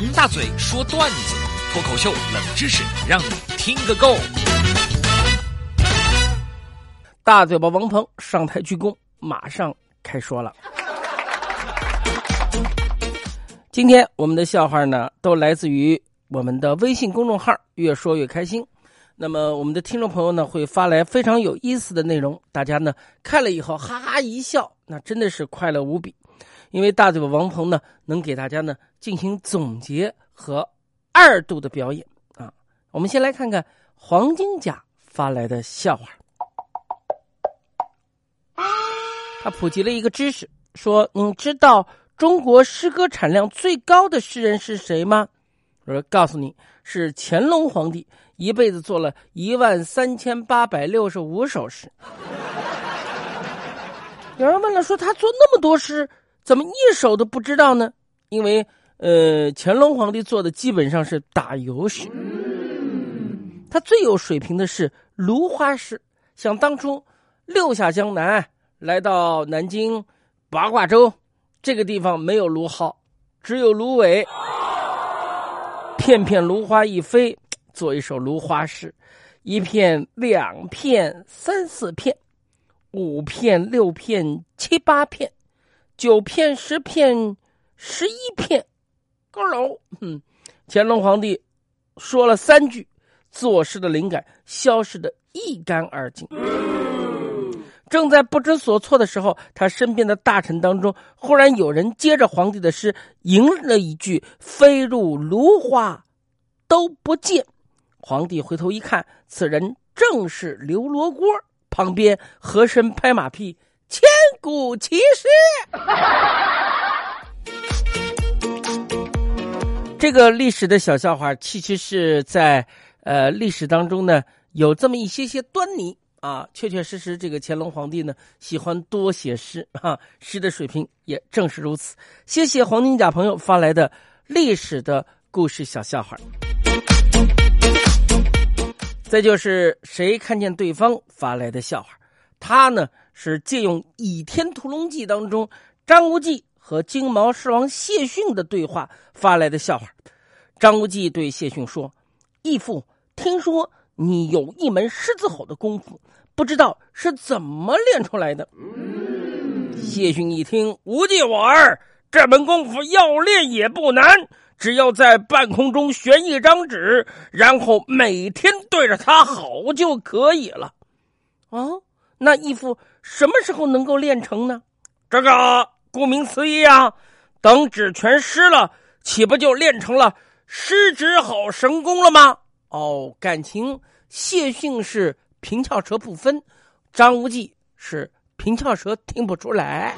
王大嘴说段子，脱口秀冷知识，让你听个够。大嘴巴王鹏上台鞠躬，马上开说了。今天我们的笑话呢，都来自于我们的微信公众号“越说越开心”。那么我们的听众朋友呢，会发来非常有意思的内容，大家呢看了以后哈哈一笑，那真的是快乐无比。因为大嘴巴王鹏呢，能给大家呢进行总结和二度的表演啊。我们先来看看黄金甲发来的笑话。他普及了一个知识，说：“你知道中国诗歌产量最高的诗人是谁吗？”我说：“告诉你是乾隆皇帝，一辈子做了一万三千八百六十五首诗。”有人问了，说他做那么多诗，怎么一首都不知道呢？因为，呃，乾隆皇帝做的基本上是打油诗，他最有水平的是芦花诗。想当初，六下江南。来到南京八卦洲这个地方，没有芦蒿，只有芦苇。片片芦花一飞，做一首芦花诗。一片、两片、三四片，五片、六片、七八片，九片、十片、十一片。高楼，嗯，乾隆皇帝说了三句，作诗的灵感消失的一干二净。正在不知所措的时候，他身边的大臣当中，忽然有人接着皇帝的诗吟了一句：“飞入芦花，都不见。”皇帝回头一看，此人正是刘罗锅。旁边和珅拍马屁：“千古奇诗。”这个历史的小笑话，其实是在呃历史当中呢，有这么一些些端倪。啊，确确实实，这个乾隆皇帝呢喜欢多写诗啊，诗的水平也正是如此。谢谢黄金甲朋友发来的历史的故事小笑话。再就是谁看见对方发来的笑话，他呢是借用《倚天屠龙记》当中张无忌和金毛狮王谢逊的对话发来的笑话。张无忌对谢逊说：“义父，听说。”你有一门狮子吼的功夫，不知道是怎么练出来的。谢逊一听，无忌我儿，这门功夫要练也不难，只要在半空中悬一张纸，然后每天对着它吼就可以了。哦，那义父什么时候能够练成呢？这个顾名思义啊，等纸全湿了，岂不就练成了湿纸好神功了吗？哦，感情谢逊是平翘舌不分，张无忌是平翘舌听不出来。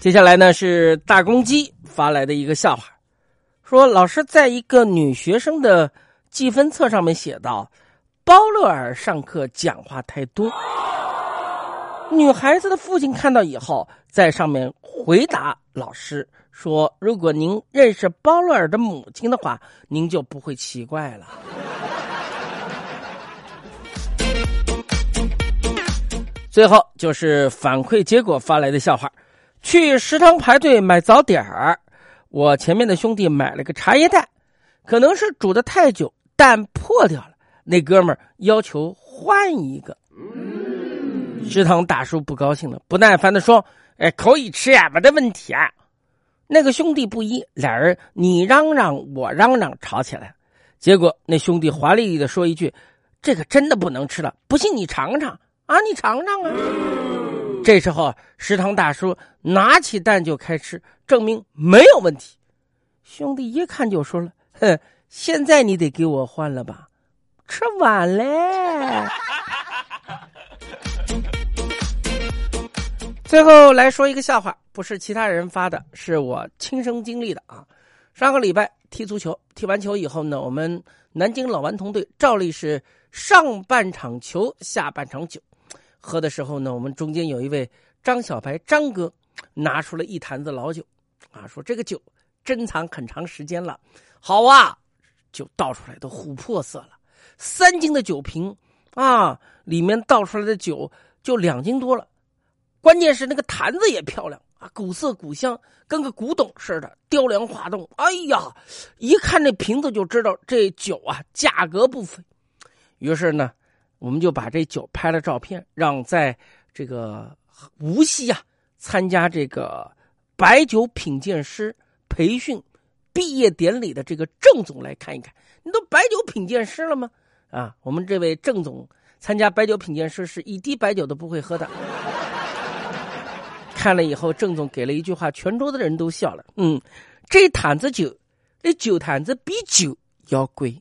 接下来呢是大公鸡发来的一个笑话，说老师在一个女学生的记分册上面写道：“包乐尔上课讲话太多。”女孩子的父亲看到以后，在上面回答老师说：“如果您认识包乐尔的母亲的话，您就不会奇怪了。”最后就是反馈结果发来的笑话：去食堂排队买早点儿，我前面的兄弟买了个茶叶蛋，可能是煮的太久，蛋破掉了，那哥们儿要求换一个。食堂大叔不高兴了，不耐烦的说：“哎，可以吃呀，没得问题啊。”那个兄弟不依，俩人你嚷嚷我嚷嚷吵起来。结果那兄弟华丽丽的说一句：“这个真的不能吃了，不信你尝尝啊，你尝尝啊。”这时候食堂大叔拿起蛋就开吃，证明没有问题。兄弟一看就说了：“哼，现在你得给我换了吧，吃晚了。”最后来说一个笑话，不是其他人发的，是我亲身经历的啊。上个礼拜踢足球，踢完球以后呢，我们南京老顽童队照例是上半场球，下半场酒。喝的时候呢，我们中间有一位张小白张哥，拿出了一坛子老酒，啊，说这个酒珍藏很长时间了，好啊，酒倒出来都琥珀色了，三斤的酒瓶啊，里面倒出来的酒就两斤多了。关键是那个坛子也漂亮啊，古色古香，跟个古董似的，雕梁画栋。哎呀，一看这瓶子就知道这酒啊价格不菲。于是呢，我们就把这酒拍了照片，让在这个无锡啊参加这个白酒品鉴师培训毕业典礼的这个郑总来看一看。你都白酒品鉴师了吗？啊，我们这位郑总参加白酒品鉴师是一滴白酒都不会喝的。看了以后，郑总给了一句话，全桌的人都笑了。嗯，这坛子酒，这酒坛子比酒要贵。